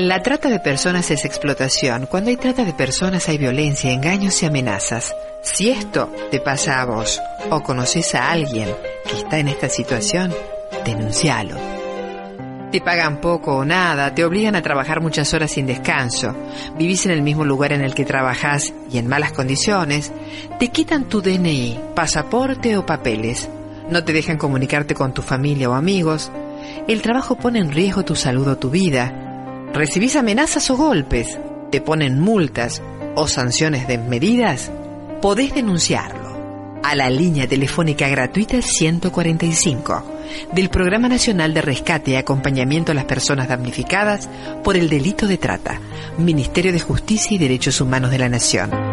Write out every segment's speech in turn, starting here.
La trata de personas es explotación. Cuando hay trata de personas hay violencia, engaños y amenazas. Si esto te pasa a vos o conoces a alguien que está en esta situación, denuncialo. Te pagan poco o nada, te obligan a trabajar muchas horas sin descanso, vivís en el mismo lugar en el que trabajás y en malas condiciones, te quitan tu DNI, pasaporte o papeles, no te dejan comunicarte con tu familia o amigos, el trabajo pone en riesgo tu salud o tu vida, recibís amenazas o golpes, te ponen multas o sanciones desmedidas, podés denunciarlo a la línea telefónica gratuita 145 del Programa Nacional de Rescate y Acompañamiento a las Personas Damnificadas por el Delito de Trata, Ministerio de Justicia y Derechos Humanos de la Nación.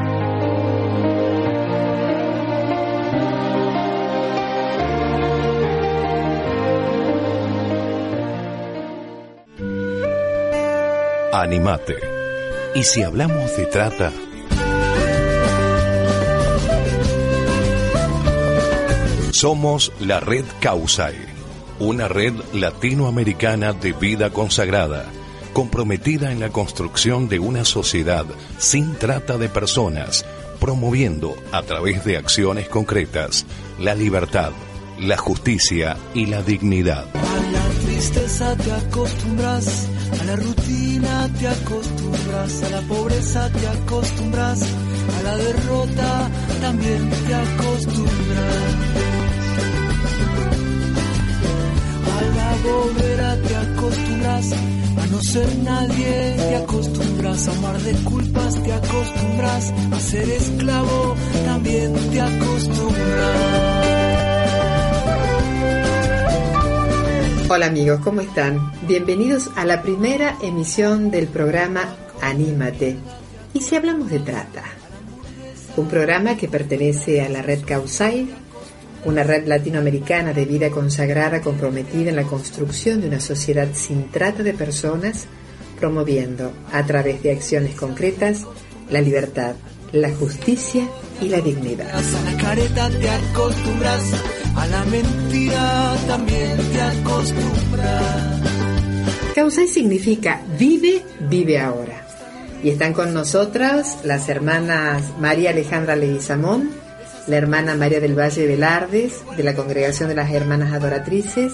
Animate. Y si hablamos de trata, somos la red Causai, una red latinoamericana de vida consagrada, comprometida en la construcción de una sociedad sin trata de personas, promoviendo a través de acciones concretas la libertad, la justicia y la dignidad. Tristeza te acostumbras, a la rutina te acostumbras, a la pobreza te acostumbras, a la derrota también te acostumbras. A la bobera te acostumbras, a no ser nadie te acostumbras, a amar de culpas te acostumbras, a ser esclavo también te acostumbras. Hola amigos, ¿cómo están? Bienvenidos a la primera emisión del programa Anímate. ¿Y si hablamos de trata? Un programa que pertenece a la red Causai, una red latinoamericana de vida consagrada comprometida en la construcción de una sociedad sin trata de personas, promoviendo a través de acciones concretas la libertad, la justicia la dignidad. A la careta te acostumbras, a la mentira también te acostumbras. Causai significa vive, vive ahora. Y están con nosotras las hermanas María Alejandra Leguizamón, la hermana María del Valle de Velardes, de la Congregación de las Hermanas Adoratrices,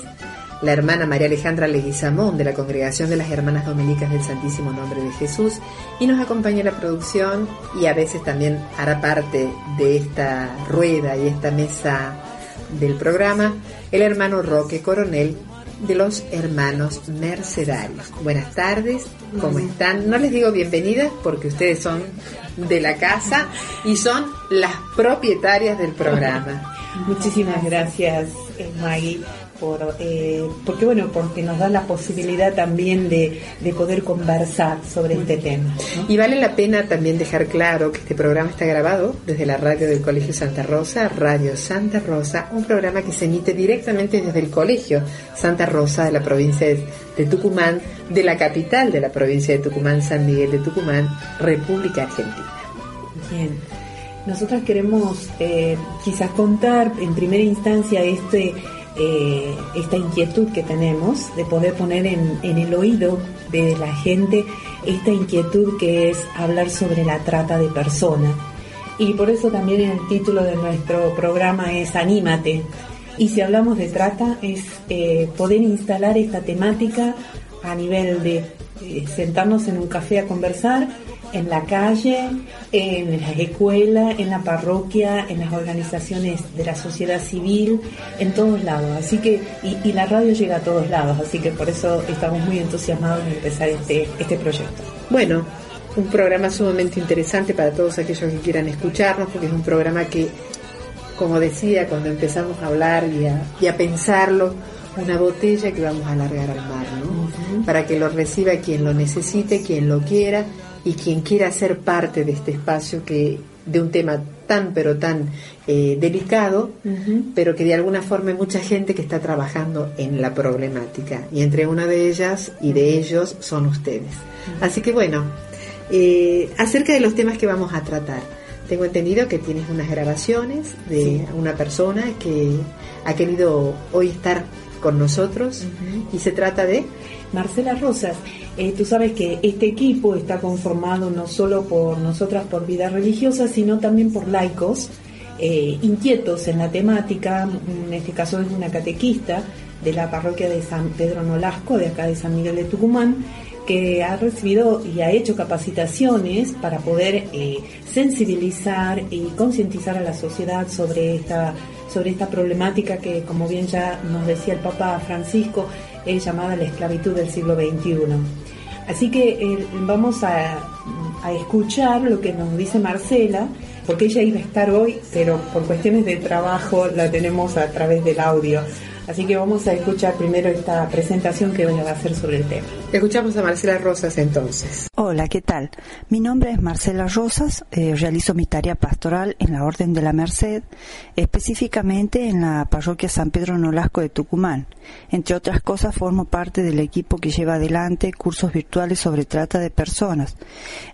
la hermana María Alejandra Leguizamón, de la Congregación de las Hermanas Dominicas del Santísimo Nombre de Jesús, y nos acompaña en la producción y a veces también hará parte de esta rueda y esta mesa del programa, el hermano Roque Coronel de los hermanos Mercedarios. Buenas tardes, ¿cómo están? No les digo bienvenidas porque ustedes son de la casa y son las propietarias del programa. Muchísimas gracias, eh, Maggie, por, eh, porque bueno, porque nos da la posibilidad también de, de poder conversar sobre este tema. ¿no? Y vale la pena también dejar claro que este programa está grabado desde la radio del Colegio Santa Rosa, Radio Santa Rosa, un programa que se emite directamente desde el Colegio Santa Rosa de la provincia de Tucumán, de la capital de la provincia de Tucumán, San Miguel de Tucumán, República Argentina. Bien. Nosotras queremos eh, quizás contar en primera instancia este, eh, esta inquietud que tenemos de poder poner en, en el oído de la gente esta inquietud que es hablar sobre la trata de personas. Y por eso también el título de nuestro programa es Anímate. Y si hablamos de trata es eh, poder instalar esta temática a nivel de eh, sentarnos en un café a conversar, en la calle, en las escuelas, en la parroquia, en las organizaciones de la sociedad civil, en todos lados. Así que, y, la radio llega a todos lados, así que por eso estamos muy entusiasmados en empezar este, este proyecto. Bueno, un programa sumamente interesante para todos aquellos que quieran escucharnos, porque es un programa que, como decía, cuando empezamos a hablar y a, y a pensarlo, una botella que vamos a alargar al mar, ¿no? Para que lo reciba quien lo necesite, quien lo quiera y quien quiera ser parte de este espacio que de un tema tan pero tan eh, delicado, pero que de alguna forma hay mucha gente que está trabajando en la problemática y entre una de ellas y de ellos son ustedes. Así que bueno, eh, acerca de los temas que vamos a tratar. Tengo entendido que tienes unas grabaciones de una persona que ha querido hoy estar con nosotros y se trata de Marcela Rosas. Eh, tú sabes que este equipo está conformado no solo por nosotras por vida religiosa, sino también por laicos eh, inquietos en la temática. En este caso es una catequista de la parroquia de San Pedro Nolasco, de acá de San Miguel de Tucumán, que ha recibido y ha hecho capacitaciones para poder eh, sensibilizar y concientizar a la sociedad sobre esta sobre esta problemática que, como bien ya nos decía el Papa Francisco, es llamada la esclavitud del siglo XXI. Así que eh, vamos a, a escuchar lo que nos dice Marcela, porque ella iba a estar hoy, pero por cuestiones de trabajo la tenemos a través del audio. Así que vamos a escuchar primero esta presentación que ella va a hacer sobre el tema. Escuchamos a Marcela Rosas entonces. Hola, ¿qué tal? Mi nombre es Marcela Rosas, eh, realizo mi tarea pastoral en la Orden de la Merced, específicamente en la parroquia San Pedro Nolasco de Tucumán. Entre otras cosas, formo parte del equipo que lleva adelante cursos virtuales sobre trata de personas.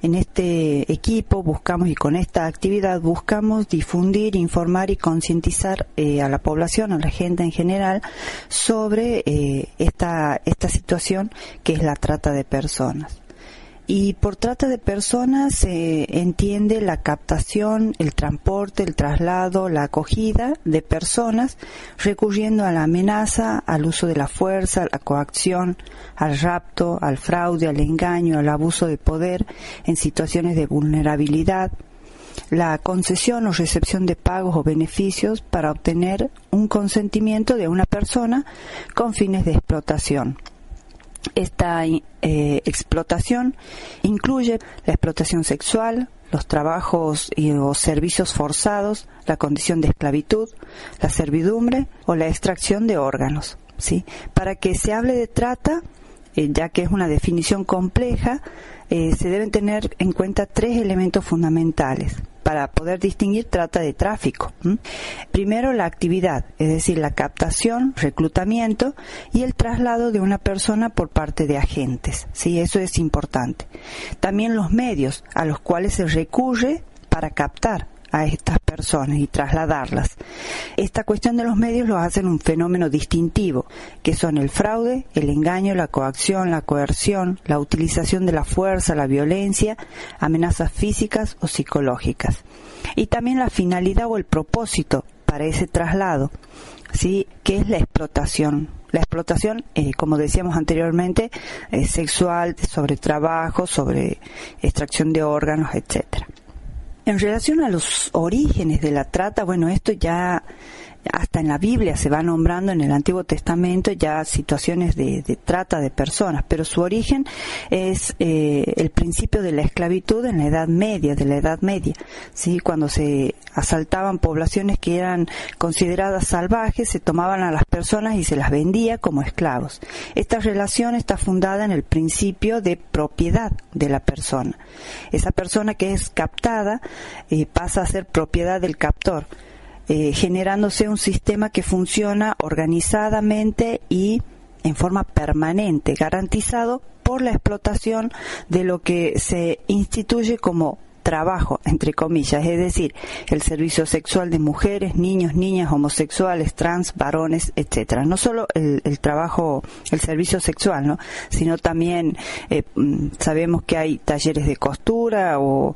En este equipo buscamos y con esta actividad buscamos difundir, informar y concientizar eh, a la población, a la gente en general, sobre eh, esta, esta situación que es la trata de personas. Y por trata de personas se entiende la captación, el transporte, el traslado, la acogida de personas recurriendo a la amenaza, al uso de la fuerza, a la coacción, al rapto, al fraude, al engaño, al abuso de poder en situaciones de vulnerabilidad, la concesión o recepción de pagos o beneficios para obtener un consentimiento de una persona con fines de explotación. Esta eh, explotación incluye la explotación sexual, los trabajos y, o servicios forzados, la condición de esclavitud, la servidumbre o la extracción de órganos. ¿sí? Para que se hable de trata, eh, ya que es una definición compleja, eh, se deben tener en cuenta tres elementos fundamentales para poder distinguir trata de tráfico. Primero, la actividad, es decir, la captación, reclutamiento y el traslado de una persona por parte de agentes. Sí, eso es importante. También los medios a los cuales se recurre para captar a estas personas y trasladarlas. Esta cuestión de los medios lo hacen un fenómeno distintivo, que son el fraude, el engaño, la coacción, la coerción, la utilización de la fuerza, la violencia, amenazas físicas o psicológicas. Y también la finalidad o el propósito para ese traslado, ¿sí? que es la explotación. La explotación, eh, como decíamos anteriormente, es sexual, sobre trabajo, sobre extracción de órganos, etcétera. En relación a los orígenes de la trata, bueno, esto ya hasta en la Biblia se va nombrando en el Antiguo Testamento ya situaciones de, trata de personas, pero su origen es eh, el principio de la esclavitud en la Edad Media, de la Edad Media, sí, cuando se asaltaban poblaciones que eran consideradas salvajes, se tomaban a las personas y se las vendía como esclavos. Esta relación está fundada en el principio de propiedad de la persona. Esa persona que es captada eh, pasa a ser propiedad del captor eh, generándose un sistema que funciona organizadamente y en forma permanente, garantizado por la explotación de lo que se instituye como trabajo, entre comillas, es decir, el servicio sexual de mujeres, niños, niñas, homosexuales, trans, varones, etcétera. No solo el, trabajo, el servicio sexual, ¿no? sino también eh, mm, sabemos que hay talleres de costura o,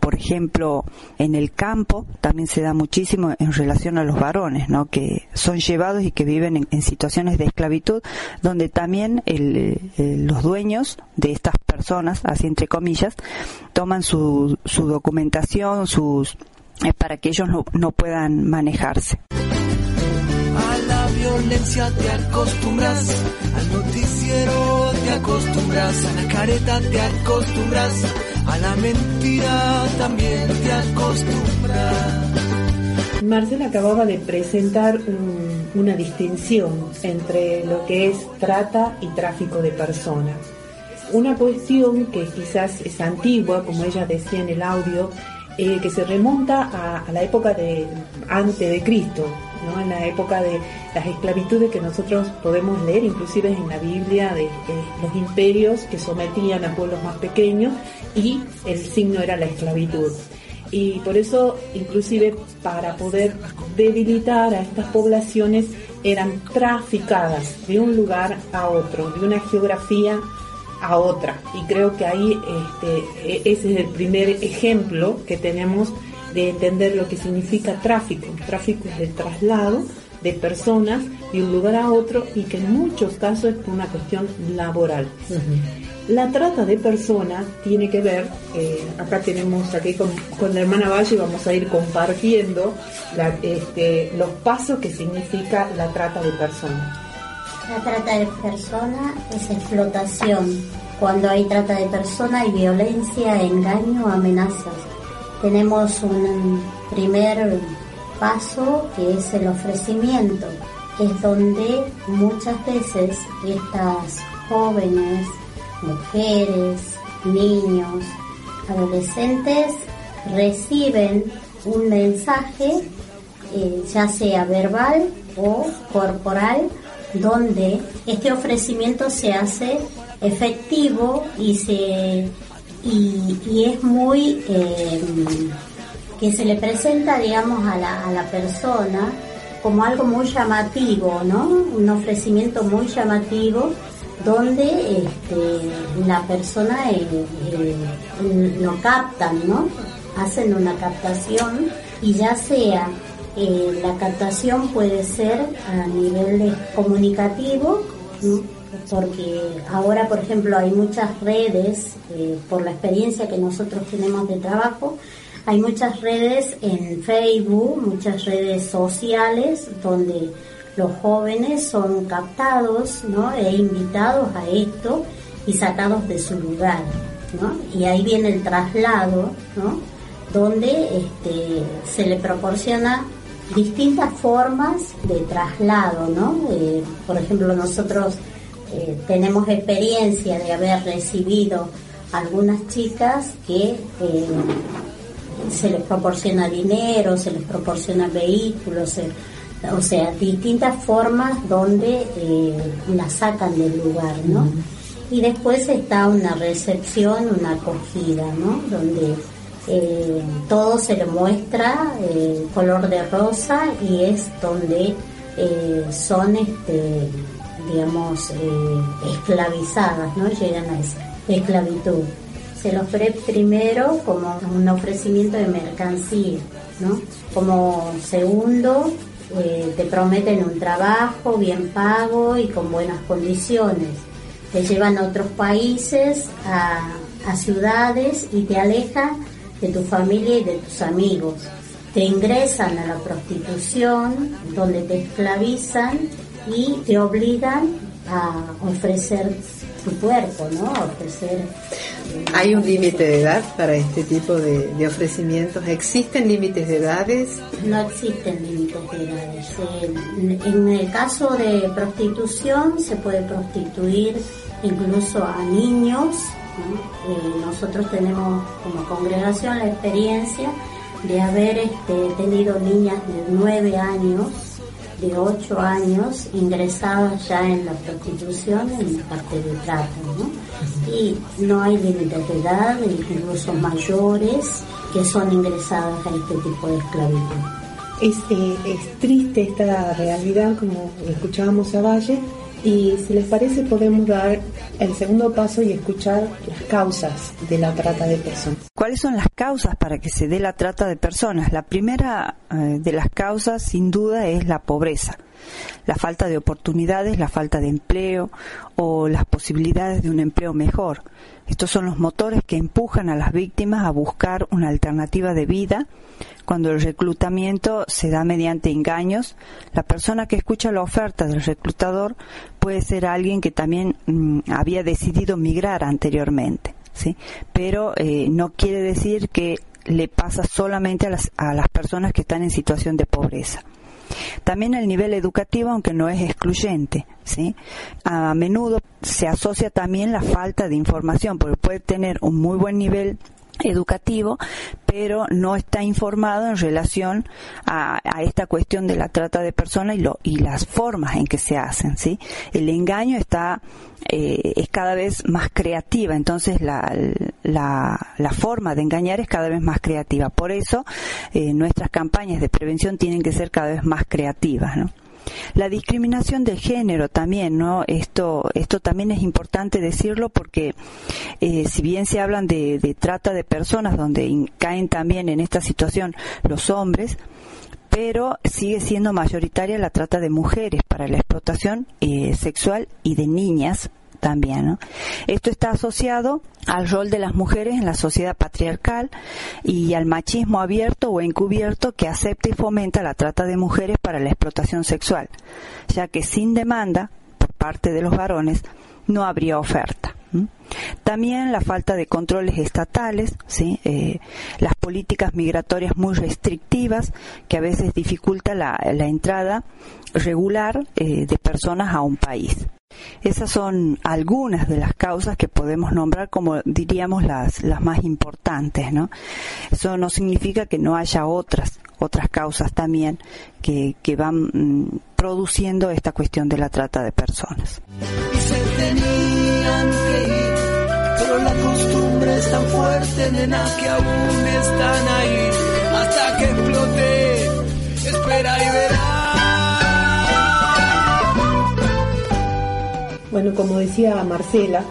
por ejemplo, en el campo también se da muchísimo en relación a los varones, ¿no? Que son llevados y que viven en, situaciones de esclavitud, donde también los dueños de estas personas, así entre comillas, toman su, su documentación, sus eh, para que ellos no, no puedan manejarse. A la violencia te acostumbras, al noticiero te acostumbras, a la careta te acostumbras, a la mentira también te acostumbras. Marcela acababa de presentar una distinción entre lo que es trata y tráfico de personas una cuestión que quizás es antigua, como ella decía en el audio, eh, que se remonta a, la época de antes de Cristo, ¿no? en la época de las esclavitudes que nosotros podemos leer, inclusive en la Biblia, de, los imperios que sometían a pueblos más pequeños y el signo era la esclavitud. Y por eso, inclusive para poder debilitar a estas poblaciones, eran traficadas de un lugar a otro, de una geografía a otra. Y creo que ahí este, e-, ese es el primer ejemplo que tenemos de entender lo que significa tráfico. Tráfico es el traslado de personas de un lugar a otro y que en muchos casos es una cuestión laboral. La trata de personas tiene que ver, eh, acá tenemos aquí con, la hermana Valle vamos a ir compartiendo este, los pasos que significa la trata de personas. La trata de personas es explotación. Cuando hay trata de personas hay violencia, engaño, amenazas. Tenemos un primer paso que es el ofrecimiento, que es donde muchas veces estas jóvenes, mujeres, niños, adolescentes reciben un mensaje, eh, ya sea verbal o corporal, donde este ofrecimiento se hace efectivo y se y, es muy eh, que se le presenta digamos a la, a la persona como algo muy llamativo, ¿no? Un ofrecimiento muy llamativo donde este, la persona eh, eh, lo captan, ¿no? Hacen una captación y ya sea eh, la captación puede ser a nivel comunicativo, porque ahora, por ejemplo, hay muchas redes, por la experiencia que nosotros tenemos de trabajo, hay muchas redes en Facebook, muchas redes sociales donde los jóvenes son captados ¿no? e invitados a esto y sacados de su lugar. ¿no? Y ahí viene el traslado, ¿no? donde este, se le proporciona distintas formas de traslado. ¿no? Eh, por ejemplo, nosotros eh, tenemos experiencia de haber recibido algunas chicas que eh, se les proporciona dinero, se les proporciona vehículos, o sea, distintas formas donde eh, la sacan del lugar, ¿no? Y después está una recepción, una acogida, ¿no? Donde eh, todo se le muestra eh, color de rosa y es donde eh, son, este, digamos, esclavizadas, ¿no? Llegan a esa esclavitud. Se los ve primero como un ofrecimiento de mercancía, ¿no? Como segundo, te prometen un trabajo bien pago y con buenas condiciones. Te llevan a otros países, a, a ciudades y te alejan de tu familia y de tus amigos. Te ingresan a la prostitución, donde te esclavizan y te obligan a ofrecer tu cuerpo, ¿no? A ofrecer ¿Hay un límite de edad para este tipo de, ofrecimientos? ¿Existen límites de edades? No existen límites de edades. En, el caso de prostitución se puede prostituir incluso a niños. Nosotros tenemos como congregación la experiencia de haber este, tenido niñas de 9 años de 8 años ingresados ya en la prostitución en parte de trata, ¿no? Y no hay límites de edad, incluso mayores que son ingresados a este tipo de esclavitud. Es, eh, es triste esta realidad, como escuchábamos a Valle, y si les parece podemos dar el segundo paso y escuchar las causas de la trata de personas. ¿Cuáles son las causas para que se dé la trata de personas? La primera eh, de las causas sin duda es la pobreza, la falta de oportunidades, la falta de empleo o las posibilidades de un empleo mejor. Estos son los motores que empujan a las víctimas a buscar una alternativa de vida cuando el reclutamiento se da mediante engaños, la persona que escucha la oferta del reclutador puede ser alguien que también mm, había decidido migrar anteriormente, ¿sí? Pero eh, no quiere decir que le pasa solamente a las, a las personas que están en situación de pobreza. También el nivel educativo, aunque no es excluyente, ¿sí? A menudo se asocia también la falta de información, porque puede tener un muy buen nivel educativo, pero no está informado en relación a, esta cuestión de la trata de personas y, lo, y las formas en que se hacen, ¿sí? El engaño está, eh, es cada vez más creativa, entonces la, la, forma de engañar es cada vez más creativa. Por eso, eh, nuestras campañas de prevención tienen que ser cada vez más creativas, ¿no? La discriminación de género también, ¿no? Esto, esto también es importante decirlo porque eh, si bien se hablan de, de trata de personas donde caen también en esta situación los hombres, pero sigue siendo mayoritaria la trata de mujeres para la explotación eh, sexual y de niñas también. ¿no? Esto está asociado al rol de las mujeres en la sociedad patriarcal y al machismo abierto o encubierto que acepta y fomenta la trata de mujeres para la explotación sexual, ya que sin demanda por parte de los varones no habría oferta. También la falta de controles estatales. Eh, las políticas migratorias muy restrictivas que a veces dificulta la, entrada regular eh, de personas a un país. Esas son algunas de las causas que podemos nombrar como diríamos las, las más importantes, ¿no? Eso no significa que no haya otras, otras causas también que, que van mm, produciendo esta cuestión de la trata de personas. Y se tenían que ir, pero la costumbre es tan fuerte, nena, que aún están ahí hasta que explote. Espera y verás. Bueno, como decía Marcela,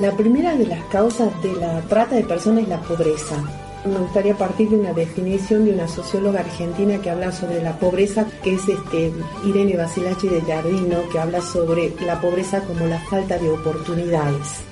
la primera de las causas de la trata de personas es la pobreza. Me gustaría partir de una definición de una socióloga argentina que habla sobre la pobreza, que es este, Irene Basilachi de Jardino, que habla sobre la pobreza como la falta de oportunidades.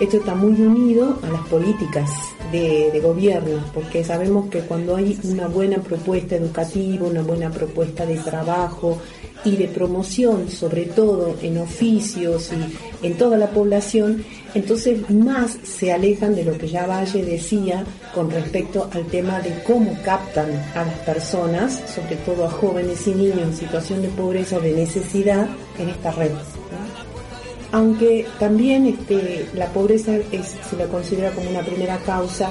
Esto está muy unido a las políticas de, de, gobierno, porque sabemos que cuando hay una buena propuesta educativa, una buena propuesta de trabajo, y de promoción, sobre todo en oficios y en toda la población, entonces más se alejan de lo que ya Valle decía con respecto al tema de cómo captan a las personas, sobre todo a jóvenes y niños en situación de pobreza o de necesidad, en esta red. Aunque también este, la pobreza se la considera como una primera causa,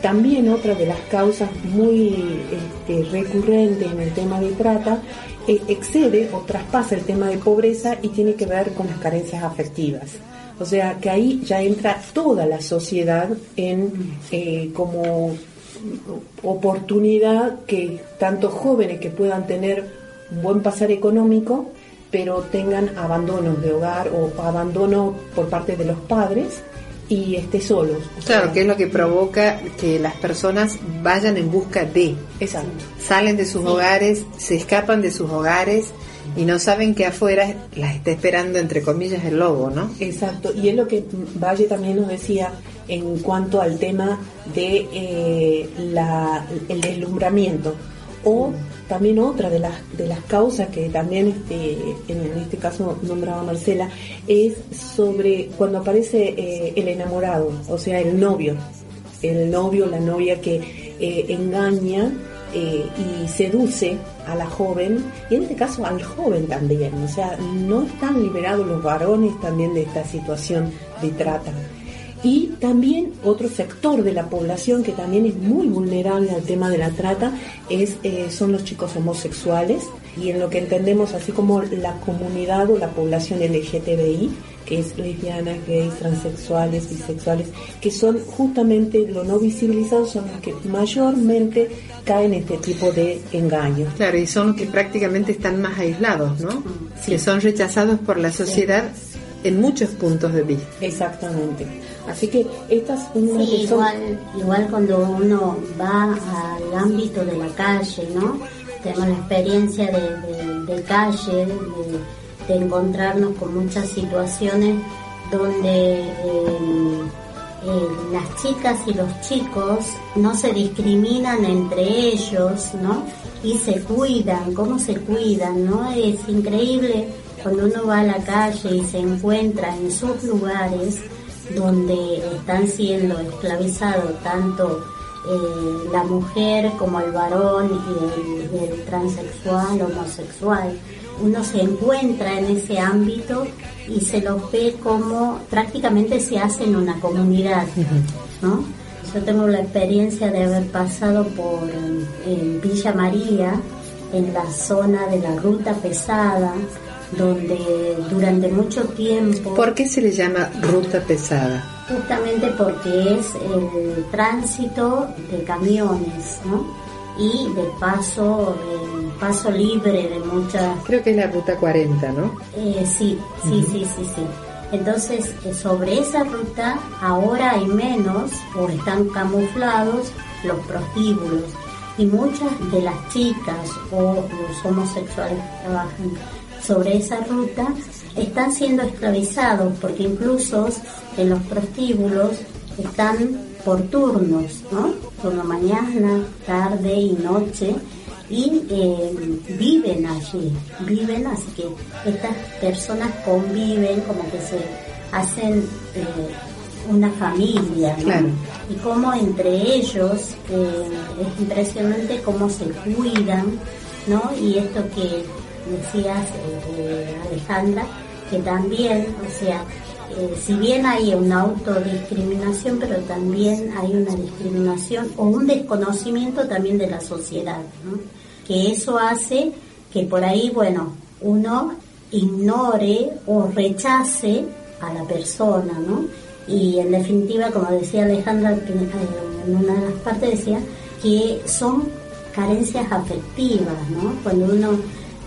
también otra de las causas muy este, recurrentes en el tema de trata excede o traspasa el tema de pobreza y tiene que ver con las carencias afectivas. O sea que ahí ya entra toda la sociedad en eh, como oportunidad que tanto jóvenes que puedan tener un buen pasar económico, pero tengan abandonos de hogar o abandono por parte de los padres y esté solos. Claro, que es lo que provoca que las personas vayan en busca de. Exacto. Salen de sus hogares, se escapan de sus hogares y no saben que afuera las está esperando, entre comillas, el lobo, ¿no? Exacto. Y es lo que Valle también nos decía en cuanto al tema de eh, la, el deslumbramiento o también otra de las, de las causas que también este, en, este caso nombraba Marcela es sobre cuando aparece eh, el enamorado, o sea, el novio, el novio, la novia que eh, engaña eh, y seduce a la joven y en este caso al joven también, o sea, no están liberados los varones también de esta situación de trata. Y también otro sector de la población que también es muy vulnerable al tema de la trata es, eh, son los chicos homosexuales y en lo que entendemos así como la comunidad o la población LGTBI, que es lesbianas, gays, transexuales, bisexuales, que son justamente lo no visibilizados, son los que mayormente caen en este tipo de engaños. Claro, y son los que prácticamente están más aislados, ¿no? Que son rechazados por la sociedad en muchos puntos de vista. Exactamente. Así que estas una sí, igual, igual cuando uno va al ámbito de la calle, ¿no? Tenemos la experiencia de, calle, de, encontrarnos con muchas situaciones donde eh, eh, las chicas y los chicos no se discriminan entre ellos, ¿no? Y se cuidan, cómo se cuidan, ¿no? Es increíble cuando uno va a la calle y se encuentra en sus lugares donde están siendo esclavizados tanto eh, la mujer como el varón y el, transexual, homosexual. Uno se encuentra en ese ámbito y se los ve como prácticamente se hace en una comunidad, ¿no? Yo tengo la experiencia de haber pasado por en Villa María, en la zona de la ruta pesada, donde durante mucho tiempo... ¿Por qué se le llama ruta pesada? Justamente porque es el tránsito de camiones, ¿no? Y de paso paso libre de muchas... Creo que es la ruta 40, ¿no? Eh, sí, sí, sí, sí, sí. Entonces, eh, sobre esa ruta ahora hay menos o están camuflados los prostíbulos y muchas de las chicas o los homosexuales que trabajan sobre esa ruta están siendo esclavizados porque incluso en los prostíbulos están por turnos, ¿no? Turno mañana, tarde y noche y eh, viven allí, viven, así que estas personas conviven, como que se hacen eh, una familia, ¿no? Y como entre ellos eh, es impresionante cómo se cuidan, ¿no? Y esto que decías, Alejandra, que también, o sea, si bien hay una autodiscriminación, pero también hay una discriminación o un desconocimiento también de la sociedad, ¿no? que eso hace que por ahí, bueno, uno ignore o rechace a la persona, ¿no? Y en definitiva, como decía Alejandra en una de las partes, decía que son carencias afectivas, ¿no? Cuando uno,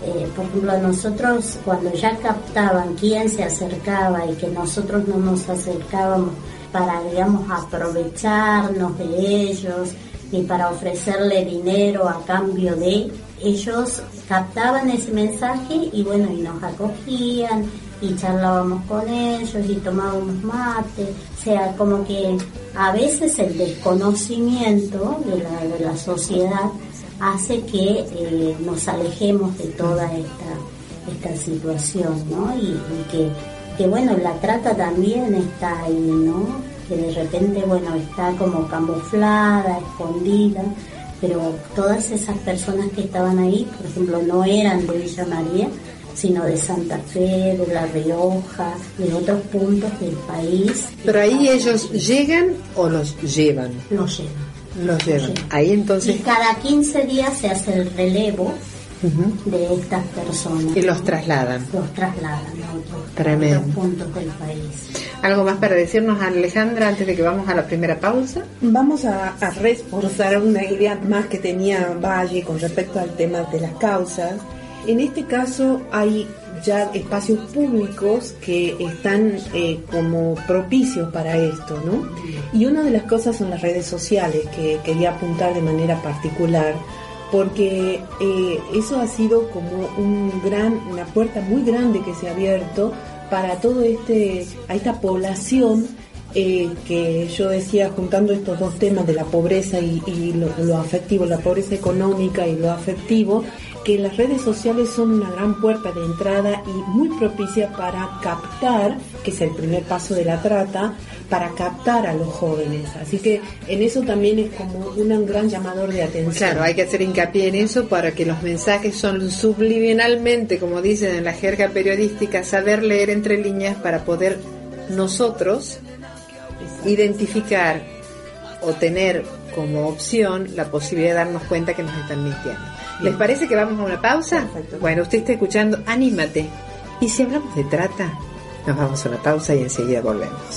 eh, por ejemplo, nosotros, cuando ya captaban quién se acercaba y que nosotros no nos acercábamos para, digamos, aprovecharnos de ellos, ni para ofrecerle dinero a cambio de, ellos captaban ese mensaje y bueno, y nos acogían y charlábamos con ellos y tomábamos mate, o sea, como que a veces el desconocimiento de la, de la sociedad hace que eh, nos alejemos de toda esta, esta situación, ¿no? Y, y que, que bueno, la trata también está ahí, ¿no? que de repente, bueno, está como camuflada, escondida, pero todas esas personas que estaban ahí, por ejemplo, no eran de Villa María, sino de Santa Fe, de La Rioja, de otros puntos del país. Pero ahí ellos llegan o los llevan? Los llevan. Los llevan. Ahí entonces... Y cada 15 días se hace el relevo de estas personas. Y los trasladan. Los trasladan a otros, puntos del país. ¿Algo más para decirnos, Alejandra, antes de que vamos a la primera pausa? Vamos a, a reforzar una idea más que tenía Valle con respecto al tema de las causas. En este caso hay ya espacios públicos que están eh, como propicios para esto, ¿no? Y una de las cosas son las redes sociales que quería apuntar de manera particular porque eh, eso ha sido como una puerta muy grande que se ha abierto para todo este, a esta población eh, que yo decía, juntando estos dos temas de la pobreza y, lo, afectivo, la pobreza económica y lo afectivo, que las redes sociales son una gran puerta de entrada y muy propicia para captar, que es el primer paso de la trata, para captar a los jóvenes. Así que en eso también es como un gran llamador de atención. Claro, hay que hacer hincapié en eso para que los mensajes son subliminalmente, como dicen en la jerga periodística, saber leer entre líneas para poder nosotros identificar o tener como opción la posibilidad de darnos cuenta que nos están mintiendo. ¿Les parece que vamos a una pausa? Bueno, usted está escuchando Anímate. Y si hablamos de trata, nos vamos a una pausa y enseguida volvemos.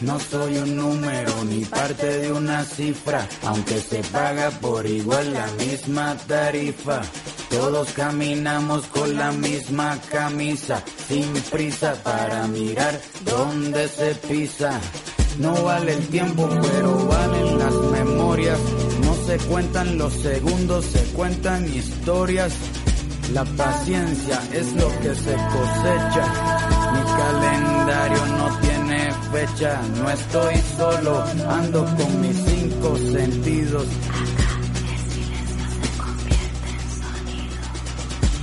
No soy un número ni parte de una cifra, aunque se paga por igual la misma tarifa. Todos caminamos con la misma camisa, sin prisa para mirar dónde se pisa. No vale el tiempo, pero valen las memorias. No se cuentan los segundos, se cuentan historias. La paciencia es lo que se cosecha. Mi calendario no tiene fecha. No estoy solo, ando con mis cinco sentidos.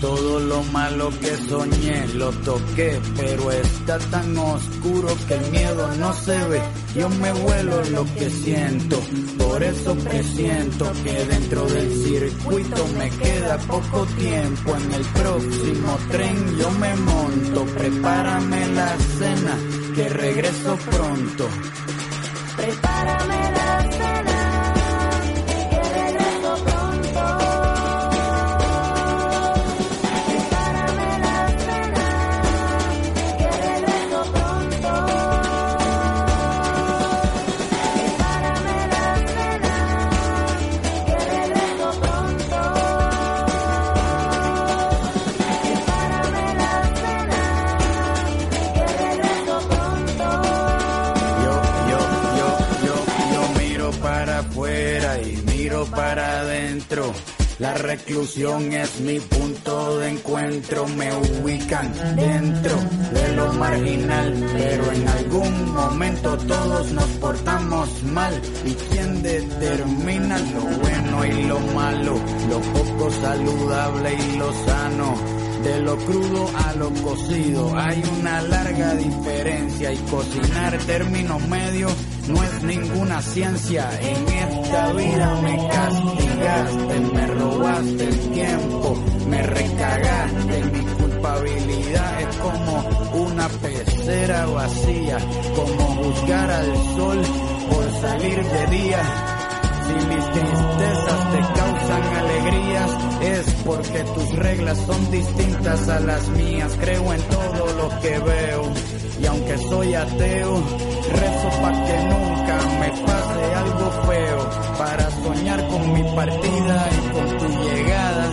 Todo lo malo que soñé lo toqué, pero está tan oscuro que el miedo no se ve. Yo me vuelo lo que siento, por eso que siento que dentro del circuito me queda poco tiempo. En el próximo tren yo me monto, prepárame la cena, que regreso pronto. Prepárame la cena. adentro. La reclusión es mi punto de encuentro, me ubican dentro de lo marginal, pero en algún momento todos nos portamos mal. ¿Y quién determina lo bueno y lo malo, lo poco saludable y lo sano? De lo crudo a lo cocido hay una larga diferencia y cocinar término medio no es ninguna ciencia. En esta vida me castigaste, me robaste el tiempo, me recagaste. Mi culpabilidad es como una pecera vacía, como juzgar al sol por salir de día si mis tristezas te causan alegrías, es porque tus reglas son distintas a las mías. Creo en todo lo que veo. Y aunque soy ateo, rezo para que nunca me pase algo feo. Para soñar con mi partida y con tu llegada,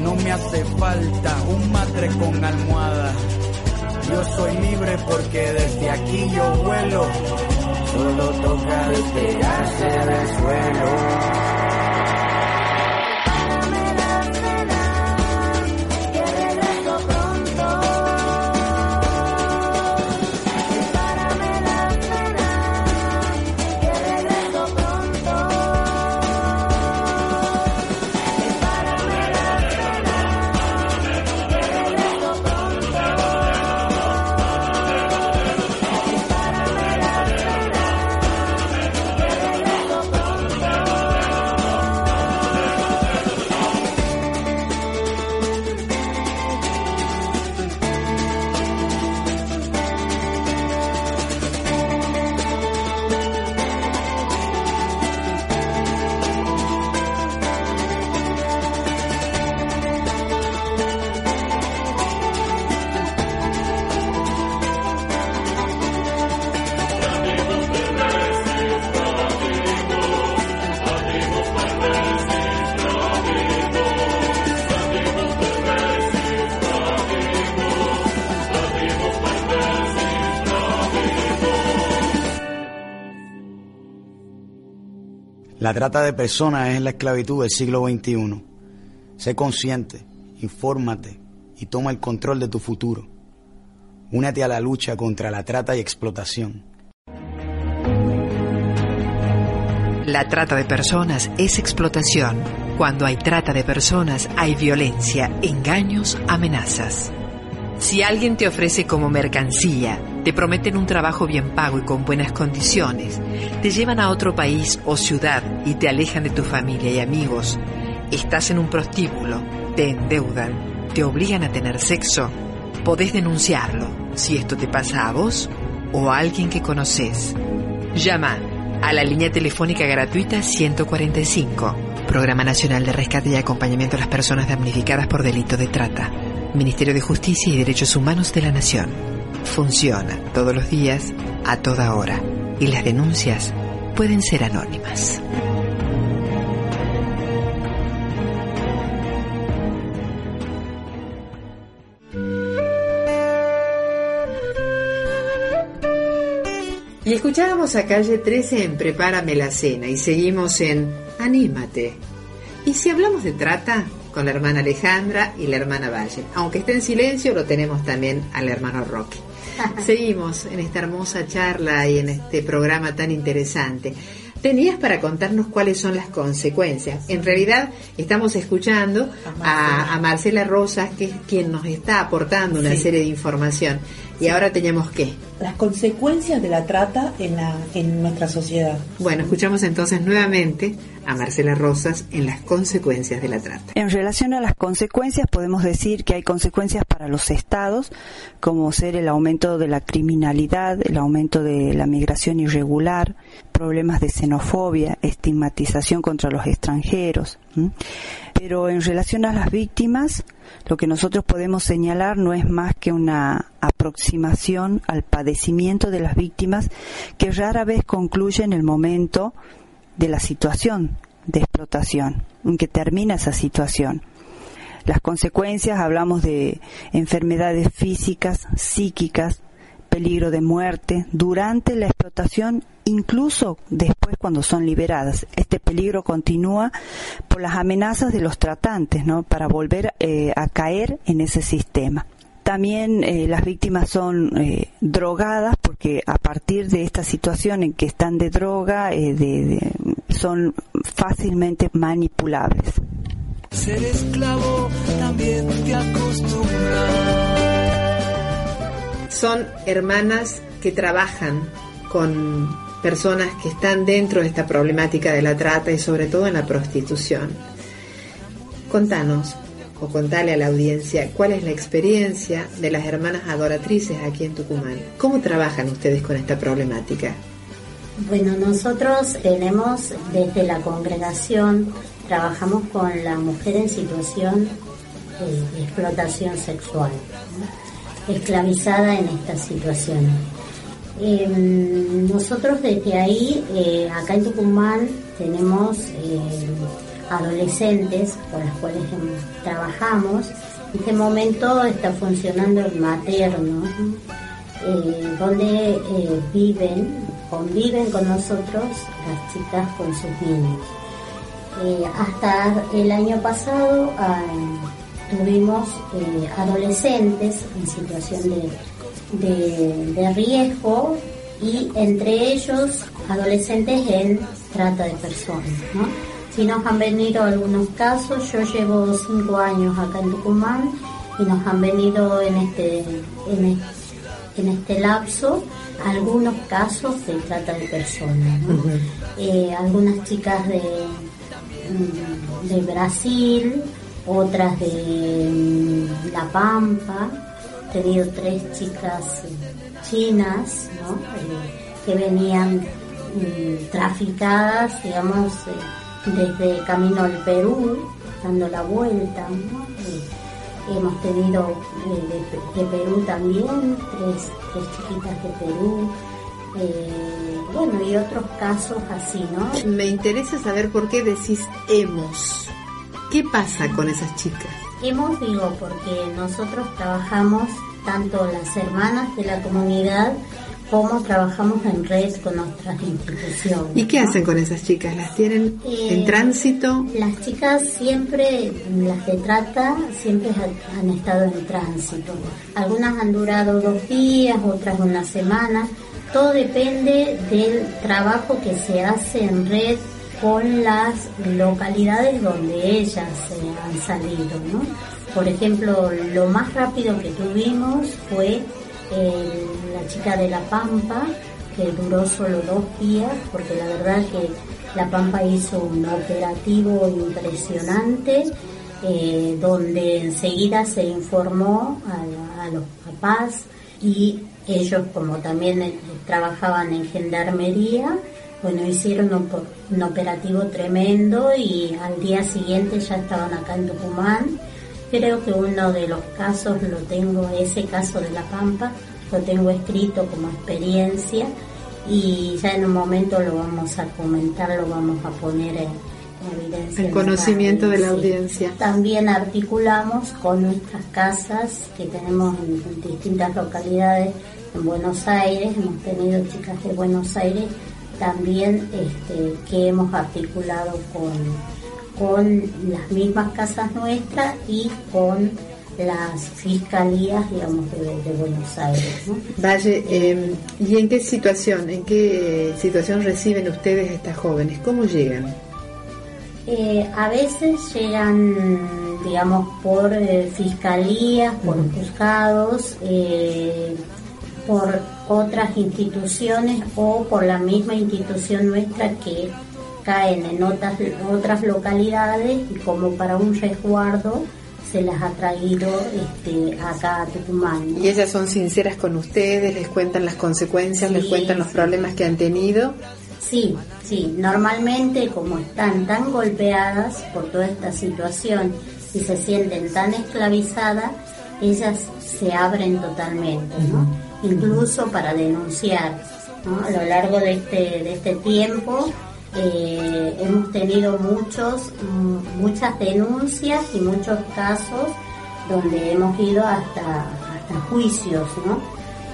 no me hace falta un madre con almohada. Yo soy libre porque desde aquí yo vuelo solo toca despegarse del suelo. Trata de personas es la esclavitud del siglo XXI. Sé consciente, infórmate y toma el control de tu futuro. Únete a la lucha contra la trata y explotación. La trata de personas es explotación. Cuando hay trata de personas hay violencia, engaños, amenazas. Si alguien te ofrece como mercancía, te prometen un trabajo bien pago y con buenas condiciones, te llevan a otro país o ciudad y te alejan de tu familia y amigos, estás en un prostíbulo, te endeudan, te obligan a tener sexo, podés denunciarlo si esto te pasa a vos o a alguien que conoces. Llama a la línea telefónica gratuita 145, Programa Nacional de Rescate y Acompañamiento a las Personas Damnificadas por Delito de Trata. Ministerio de Justicia y Derechos Humanos de la Nación. Funciona todos los días, a toda hora, y las denuncias pueden ser anónimas. Y escuchábamos a calle 13 en Prepárame la cena y seguimos en Anímate. Y si hablamos de trata, con la hermana Alejandra y la hermana Valle. Aunque esté en silencio, lo tenemos también al hermano Roque. Seguimos en esta hermosa charla y en este programa tan interesante. Tenías para contarnos cuáles son las consecuencias. En realidad estamos escuchando a Marcela, Rosas, que es quien nos está aportando una serie de información. Y ahora tenemos qué? Las consecuencias de la trata en, la, en nuestra sociedad. Bueno, escuchamos entonces nuevamente a Marcela Rosas en las consecuencias de la trata. En relación a las consecuencias, podemos decir que hay consecuencias para los estados, como ser el aumento de la criminalidad, el aumento de la migración irregular, problemas de xenofobia, estigmatización contra los extranjeros. Pero en relación a las víctimas, lo que nosotros podemos señalar no es más que una aproximación al padecimiento de las víctimas que rara vez concluye en el momento de la situación de explotación, en que termina esa situación. Las consecuencias, hablamos de enfermedades físicas, psíquicas, peligro de muerte durante la explotación incluso después cuando son liberadas. Este peligro continúa por las amenazas de los tratantes, ¿no? Para volver eh, a caer en ese sistema. También eh, las víctimas son eh, drogadas porque a partir de esta situación en que están de droga son fácilmente manipulables. Ser esclavo también te acostumbra. Son hermanas que trabajan con personas que están dentro de esta problemática de la trata y sobre todo en la prostitución. Contanos, o contale a la audiencia, cuál es la experiencia de las hermanas adoratrices aquí en Tucumán. ¿Cómo trabajan ustedes con esta problemática? Bueno, nosotros tenemos desde la congregación, trabajamos con la mujer en situación de explotación sexual, esclavizada en estas situaciones. Em, nosotros desde ahí, eh, acá en Tucumán, tenemos eh, adolescentes con las cuales trabajamos. En este momento está funcionando el materno, eh, donde viven, conviven con nosotros las chicas con sus niños. hasta el año pasado tuvimos adolescentes en situación de de, riesgo y entre ellos adolescentes en trata de personas. ¿no? Si nos han venido algunos casos, yo llevo cinco años acá en Tucumán y nos han venido en este, en este, este lapso algunos casos de trata de personas. Eh, algunas chicas de, mm, de Brasil, otras de mm, La Pampa, tenido tres chicas chinas, ¿no? Eh, que venían mm, traficadas, digamos, eh, desde camino al Perú, dando la vuelta, eh, hemos tenido de, Perú también, tres, tres chiquitas de Perú, bueno, y otros casos así, ¿no? Me interesa saber por qué decís hemos. ¿Qué pasa con esas chicas? Hemos, digo, porque nosotros trabajamos tanto las hermanas de la comunidad como trabajamos en red con otras instituciones. ¿Y qué hacen con esas chicas? ¿Las tienen en eh, tránsito? Las chicas siempre, las de trata, siempre han estado en tránsito. Algunas han durado dos días, otras una semana. Todo depende del trabajo que se hace en red con las localidades donde ellas se han salido. Por ejemplo, lo más rápido que tuvimos fue eh, la chica de La Pampa, que duró solo dos días, porque la verdad que La Pampa hizo un operativo impresionante, eh, donde enseguida se informó a, los papás y ellos como también eh, trabajaban en gendarmería, bueno, hicieron un, operativo tremendo y al día siguiente ya estaban acá en Tucumán Creo que uno de los casos lo tengo, ese caso de La Pampa, lo tengo escrito como experiencia y ya en un momento lo vamos a comentar, lo vamos a poner en, evidencia. El conocimiento de la audiencia. También articulamos con nuestras casas que tenemos en, distintas localidades en Buenos Aires, hemos tenido chicas de Buenos Aires también este, que hemos articulado con con las mismas casas nuestras y con las fiscalías, digamos, de, Buenos Aires. Valle, em, ¿y en qué situación, en qué situación reciben ustedes a estas jóvenes? ¿Cómo llegan? Eh, a veces llegan, digamos, por eh, fiscalías, por juzgados, eh, por otras instituciones o por la misma institución nuestra que caen en otras, otras localidades y como para un resguardo se las ha traído este, acá a Tucumán. ¿Y ellas son sinceras con ustedes? ¿Les cuentan las consecuencias? ¿Les cuentan los problemas que han tenido? Sí, sí. Normalmente como están tan golpeadas por toda esta situación y se sienten tan esclavizadas, ellas se abren totalmente, ¿no? Incluso para denunciar. A lo largo de este, de este tiempo eh, hemos tenido muchos, mm, muchas denuncias y muchos casos donde hemos ido hasta, hasta juicios, ¿no?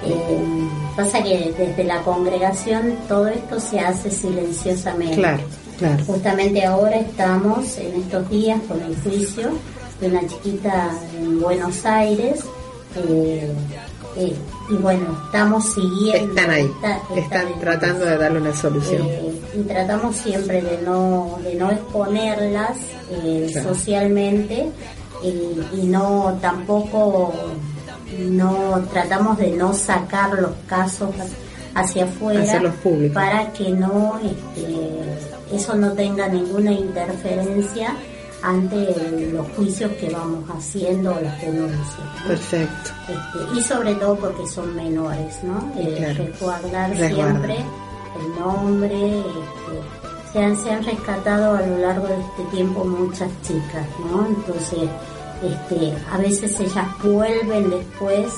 Eh, pasa que desde la congregación todo esto se hace silenciosamente. Claro, claro. Justamente ahora estamos en estos días con el juicio de una chiquita en Buenos Aires. eh, eh, y bueno, estamos siguiendo. Están ahí, está- está están tratando de darle una solución. Eh, y tratamos siempre de no de no exponerlas eh, Claro. socialmente y, y no tampoco no tratamos de no sacar los casos hacia afuera para que no este, eso no tenga ninguna interferencia ante los juicios que vamos haciendo o las denuncias ¿no? Perfecto. Este, y sobre todo porque son menores, ¿no? Eh, Claro. Resguardar siempre el nombre. este, se, han, se han rescatado a lo largo de este tiempo muchas chicas, ¿no? Entonces, este, a veces ellas vuelven después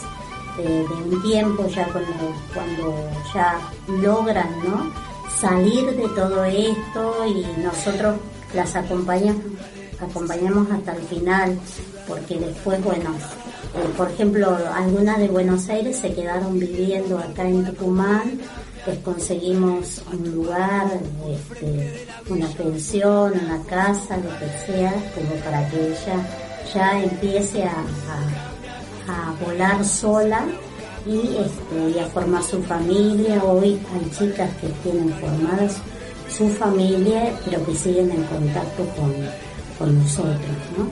de, de un tiempo, ya cuando, cuando ya logran, ¿no? Salir de todo esto y nosotros las acompañamos acompañamos hasta el final, porque después, bueno, eh, por ejemplo, algunas de Buenos Aires se quedaron viviendo acá en Tucumán, les conseguimos un lugar, este, una pensión, una casa, lo que sea, como para que ella ya empiece a, a- a volar sola y, este, y a formar su familia. Hoy hay chicas que tienen formadas su familia, pero que siguen en contacto con, con nosotros, ¿no?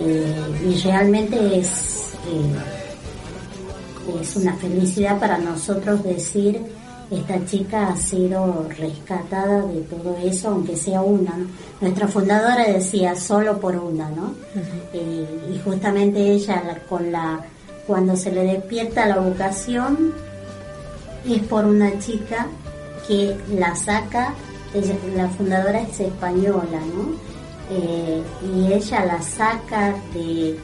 Eh, y realmente es, eh, es una felicidad para nosotros decir esta chica ha sido rescatada de todo eso, aunque sea una. ¿no? Nuestra fundadora decía solo por una, ¿no? Eh, y justamente ella la- con la cuando se le despierta la vocación es por una chica que la saca, ella, la fundadora es española, ¿no? Eh, y ella la saca de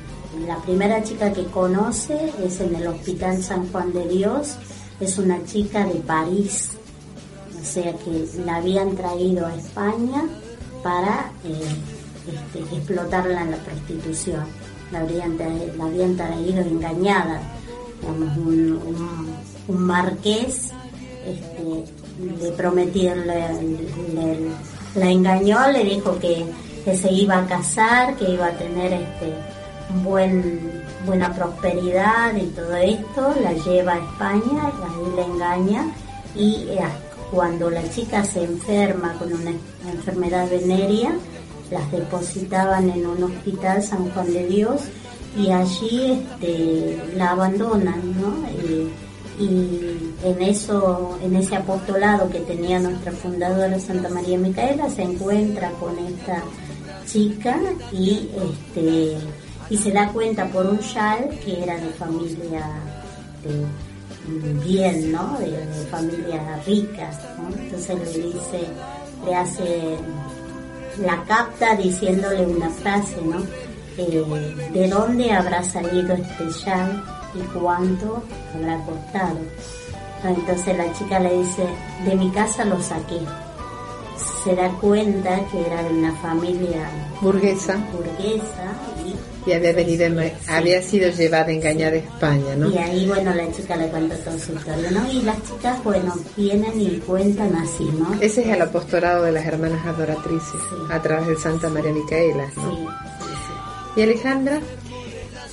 la primera chica que conoce es en el Hospital San Juan de Dios, es una chica de París, o sea que la habían traído a España para eh, este, explotarla en la prostitución, la la habían traído engañada, digamos, un, un- un marqués este, le prometió, le- le- la engañó, le dijo que, que se iba a casar, que iba a tener este buena prosperidad y todo esto, la lleva a España, ahí la engaña y eh, cuando la chica se enferma con una enfermedad venérea, las depositaban en un hospital San Juan de Dios y allí este, la abandonan, ¿no? Y, y en eso, en ese apostolado que tenía nuestra fundadora Santa María Micaela, se encuentra con esta chica y este y se da cuenta por un chal que era de familia de bien, ¿no? De, familia rica, ¿no? Entonces le dice, le hace, la capta diciéndole una frase, ¿no? Eh, ¿De dónde habrá salido este chal y cuánto habrá costado? Entonces la chica le dice, de mi casa lo saqué. Se da cuenta que era de una familia Burguesa. burguesa y Y había venido, en- había sido llevada engañada a España, ¿no? Y ahí, bueno, la chica le cuenta toda su historia, ¿no? Y las chicas, bueno, vienen y cuentan así, ¿no? Ese es el apostolado de las hermanas adoratrices, Sí. a través de Santa María Micaela, Sí, ¿no? sí, ¿Y Alejandra?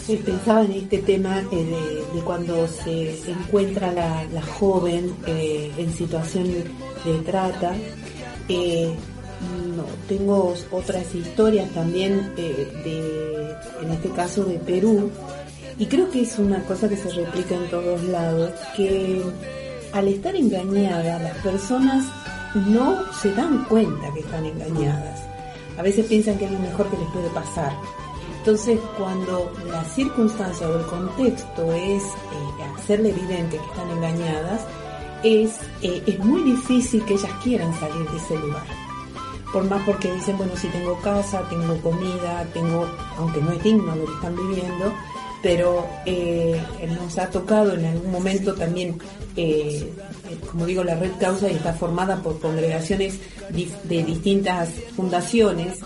Sí, pensaba en este tema eh, de, de cuando se encuentra la, la joven eh, en situación de trata. Eh, tengo otras historias también eh, de, en este caso de Perú, y creo que es una cosa que se replica en todos lados, que al estar engañadas las personas no se dan cuenta que están engañadas. A veces piensan que es lo mejor que les puede pasar. Entonces, cuando la circunstancia o el contexto es eh, hacerle evidente que están engañadas, es, eh, es muy difícil que ellas quieran salir de ese lugar. Por más porque dicen, bueno, si tengo casa, tengo comida, tengo, aunque no es digno lo que están viviendo, pero eh, nos ha tocado en algún momento también, eh, como digo, la red causa y está formada por congregaciones de distintas fundaciones.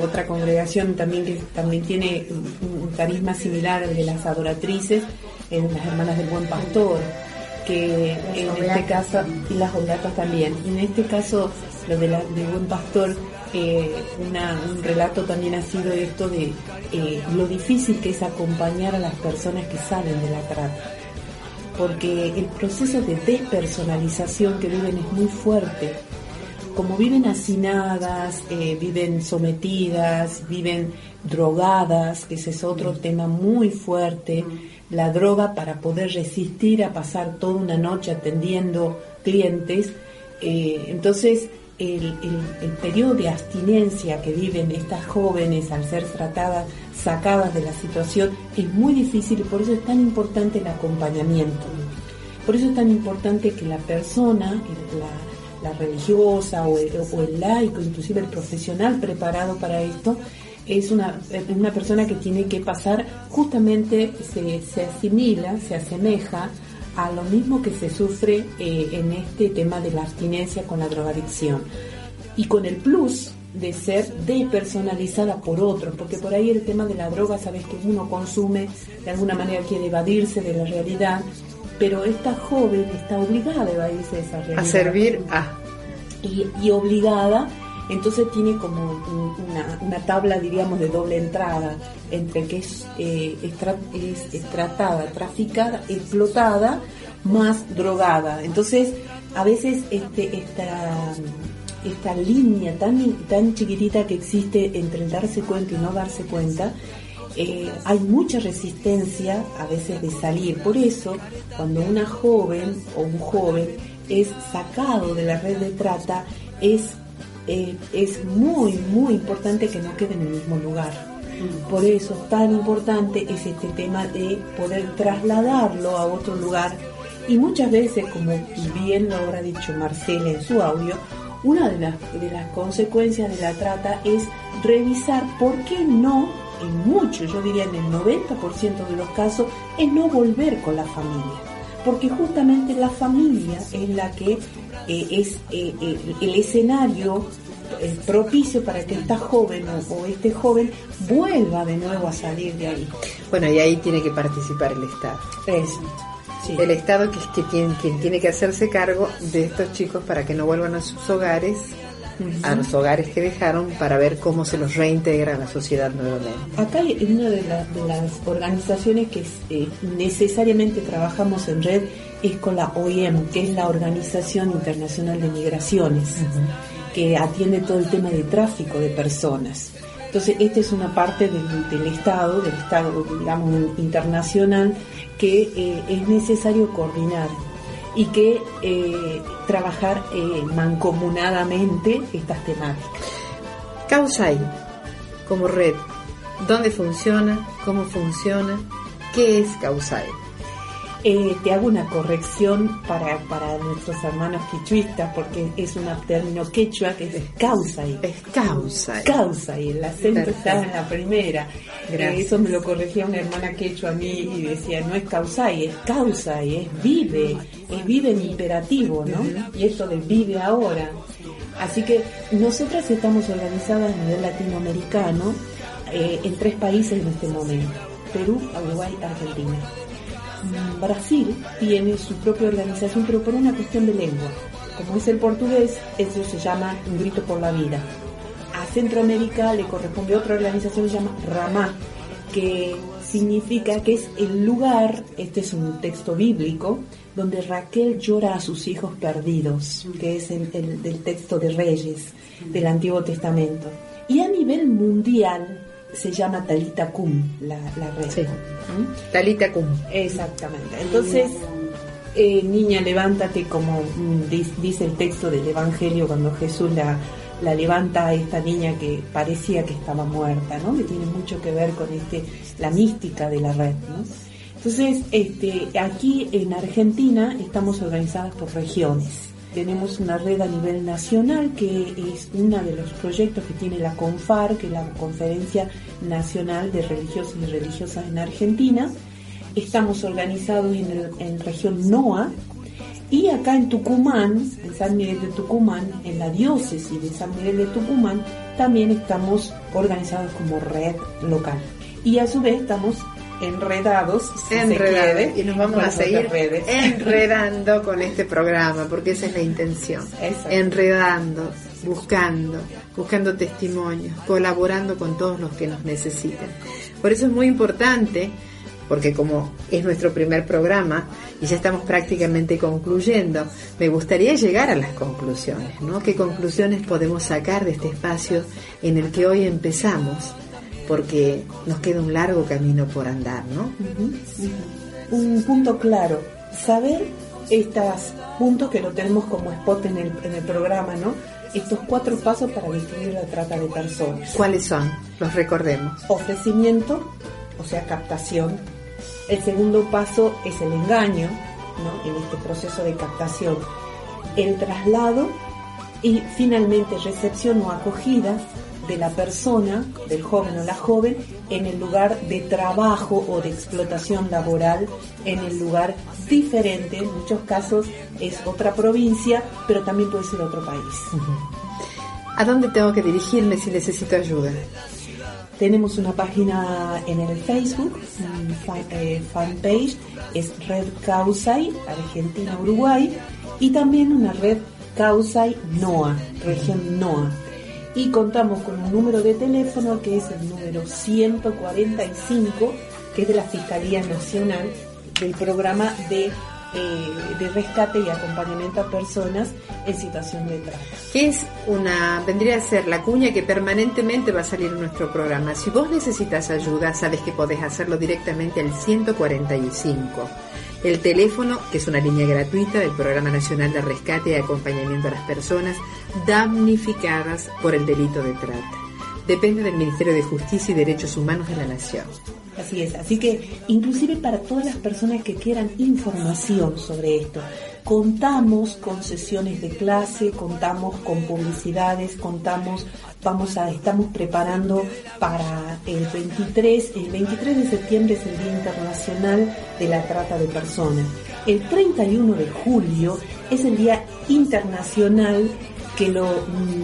Otra congregación también que también tiene un, un carisma similar al de las adoratrices, las hermanas del buen pastor. Que en este caso, y las oblatas también, en este caso lo de, la, de Buen Pastor, eh, un relato también ha sido esto de eh, lo difícil que es acompañar a las personas que salen de la trata. Porque el proceso de despersonalización que viven es muy fuerte. Como viven hacinadas, eh, viven sometidas, viven drogadas, que ese es otro tema muy fuerte, la droga para poder resistir a pasar toda una noche atendiendo clientes. entonces, el, periodo de abstinencia que viven estas jóvenes al ser tratadas, sacadas de la situación, es muy difícil y por eso es tan importante el acompañamiento. Por eso es tan importante que la persona, la, religiosa o el, laico, inclusive el profesional preparado para esto, es una, una persona que tiene que pasar, justamente se, se asimila, se asemeja a lo mismo que se sufre eh, en este tema de la abstinencia con la drogadicción. Y con el plus de ser depersonalizada por otros, porque por ahí el tema de la droga, sabes que uno consume, de alguna manera quiere evadirse de la realidad, pero esta joven está obligada a evadirse de esa realidad. A servir a. Y, y obligada entonces tiene como una, tabla, diríamos, de doble entrada entre que es, eh, es, tratada, traficada, explotada, más drogada. Entonces, a veces este, esta, esta línea tan, tan chiquitita que existe entre el darse cuenta y no darse cuenta, eh, hay mucha resistencia a veces de salir. Por eso, cuando una joven o un joven es sacado de la red de trata, es eh, es muy, muy importante que no quede en el mismo lugar. Mm. Por eso tan importante es este tema de poder trasladarlo a otro lugar. Y muchas veces, como bien lo habrá dicho Marcela en su audio, una de las, de las consecuencias de la trata es revisar por qué no, en muchos, yo diría en el 90% de los casos, es no volver con la familia. Porque justamente la familia es la que eh, es eh, eh, el escenario propicio para que esta joven o, este joven vuelva de nuevo a salir de ahí. Bueno, y ahí tiene que participar el Estado. Eso. El Estado que es que tiene, quien tiene que hacerse cargo de estos chicos para que no vuelvan a sus hogares a los hogares que dejaron para ver cómo se los reintegra a la sociedad nuevamente. Acá hay una de, las organizaciones que necesariamente trabajamos en red es con la OIM, que es la Organización Internacional de Migraciones, que atiende todo el tema de tráfico de personas. Entonces, esta es una parte del, Estado, del Estado, digamos, internacional, que eh, es necesario coordinar y que eh, trabajar eh, mancomunadamente estas temáticas. Causai, como red, ¿dónde funciona? ¿Cómo funciona? ¿Qué es Causai? Eh, te hago una corrección para, para nuestros hermanos quichuistas, porque es un término quechua que es causa. Es causa. Causa, y el acento está en la primera. Eh, eso me lo corregía una hermana quechua a mí y decía, no es causa, es causa, y es vive, es vive en imperativo, ¿no? Y esto de vive ahora. Así que nosotras estamos organizadas a nivel latinoamericano eh, en tres países en este momento. Perú, Uruguay, Argentina. Brasil tiene su propia organización, pero por una cuestión de lengua. Como es el portugués, eso se llama Un Grito por la Vida. A Centroamérica le corresponde otra organización que se llama Ramá, que significa que es el lugar, este es un texto bíblico, donde Raquel llora a sus hijos perdidos, que es el, del texto de Reyes del Antiguo Testamento. Y a nivel mundial, se llama Talita Cum, la, la red. ¿Mm? Talita Cum. Exactamente. Entonces, eh, niña, levántate, como mm, dice el texto del Evangelio cuando Jesús la, la levanta a esta niña que parecía que estaba muerta, ¿no? Que tiene mucho que ver con este, la mística de la red, ¿no? Entonces, este, aquí en Argentina estamos organizadas por regiones. Tenemos una red a nivel nacional que es uno de los proyectos que tiene la CONFAR, que es la Conferencia Nacional de Religiosos y Religiosas en Argentina. Estamos organizados en, en región NOA y acá en Tucumán, en San Miguel de Tucumán, en la diócesis de San Miguel de Tucumán, también estamos organizados como red local. Y a su vez estamos enredados, si enredados. y nos vamos a seguir enredando con este programa, porque esa es la intención. Enredando, buscando, buscando testimonios, colaborando con todos los que nos necesitan. Por eso es muy importante porque como es nuestro primer programa y ya estamos prácticamente concluyendo, me gustaría llegar a las conclusiones, ¿no? ¿Qué conclusiones podemos sacar de este espacio en el que hoy empezamos? Porque nos queda un largo camino por andar, ¿no? Un punto claro, saber estos puntos que lo tenemos como spot en el, en el programa, ¿no? Estos cuatro pasos para distinguir la trata de personas. ¿Cuáles son? Los recordemos. Ofrecimiento, o sea, captación, el segundo paso es el engaño, en este proceso de captación. El traslado y finalmente recepción o acogida de la persona, del joven o la joven, en el lugar de trabajo o de explotación laboral, en el lugar diferente, en muchos casos es otra provincia, pero también puede ser otro país. ¿A dónde tengo que dirigirme si necesito ayuda? Tenemos una página en el Facebook, eh, fanpage, es Red Causay, Argentina-Uruguay, y también una red Causay NOA, región NOA. Y contamos con un número de teléfono que es el número 145, que es de la Fiscalía Nacional del programa de eh, de rescate y acompañamiento a personas en situación de trata. Es una, vendría a ser la cuña que permanentemente va a salir en nuestro programa. Si vos necesitas ayuda, sabes que podés hacerlo directamente al 145. El teléfono, que es una línea gratuita del Programa Nacional de Rescate y Acompañamiento a las Personas damnificadas por el delito de trata. Depende del Ministerio de Justicia y Derechos Humanos de la Nación. Así es, así que inclusive para todas las personas que quieran información sobre esto, contamos con sesiones de clase, contamos con publicidades, contamos, vamos a, estamos preparando para el 23, el 23 de septiembre es el Día Internacional de la Trata de Personas. El 31 de julio es el Día Internacional que lo,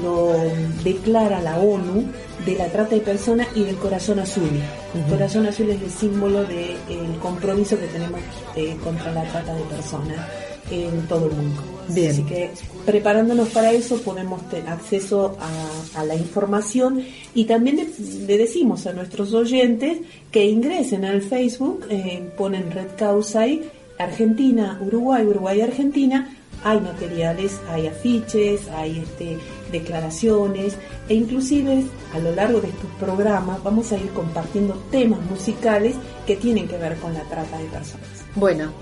lo declara la ONU de la trata de personas y del corazón azul. El corazón azul es el símbolo del compromiso que tenemos eh, contra la trata de personas en todo el mundo. Así que preparándonos para eso podemos tener acceso a, la información y también le, decimos a nuestros oyentes que ingresen al Facebook, eh, ponen Red Causa Argentina, Uruguay, Uruguay, Argentina hay materiales, hay afiches, hay este, declaraciones e inclusive a lo largo de estos programas vamos a ir compartiendo temas musicales que tienen que ver con la trata de personas. Bueno,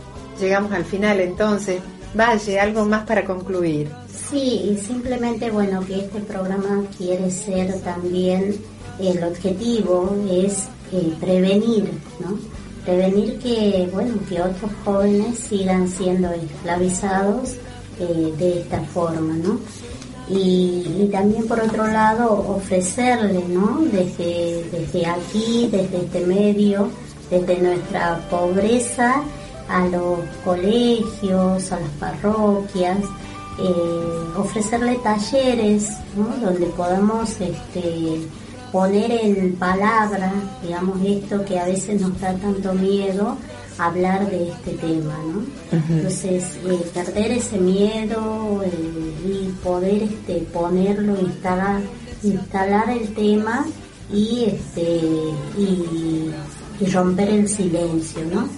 llegamos al final entonces. Valle, algo más para concluir. Sí, simplemente bueno que este programa quiere ser también el objetivo es eh, prevenir, ¿no? Prevenir que bueno que otros jóvenes sigan siendo esclavizados eh, de esta forma, ¿no? Y, también por otro lado ofrecerle, ¿no? Desde, desde aquí, desde este medio, desde nuestra pobreza a los colegios, a las parroquias, eh, ofrecerle talleres, ¿no? Donde podamos este, poner en palabra, digamos, esto que a veces nos da tanto miedo, hablar de este tema, ¿no? Entonces, eh, perder ese miedo eh, y poder este, ponerlo, instalar, instalar el tema y, este, y, romper el silencio, ¿no?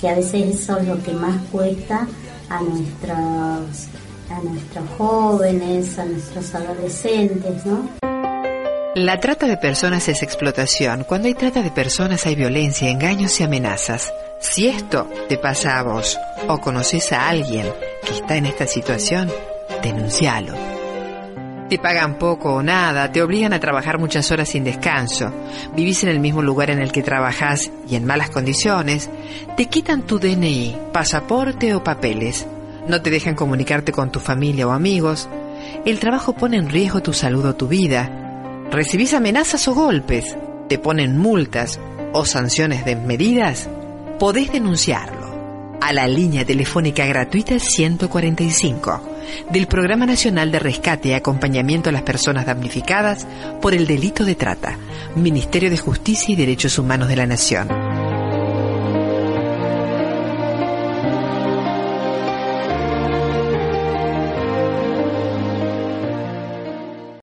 Que a veces eso es lo que más cuesta a nuestros, a nuestros jóvenes, a nuestros adolescentes, ¿no? La trata de personas es explotación. Cuando hay trata de personas hay violencia, engaños y amenazas. Si esto te pasa a vos o conoces a alguien que está en esta situación, denuncialo. Te pagan poco o nada, te obligan a trabajar muchas horas sin descanso, vivís en el mismo lugar en el que trabajás y en malas condiciones, te quitan tu DNI, pasaporte o papeles, no te dejan comunicarte con tu familia o amigos, el trabajo pone en riesgo tu salud o tu vida, recibís amenazas o golpes, te ponen multas o sanciones desmedidas, podés denunciarlo. A la línea telefónica gratuita 145 del Programa Nacional de Rescate y Acompañamiento a las Personas Damnificadas por el Delito de Trata, Ministerio de Justicia y Derechos Humanos de la Nación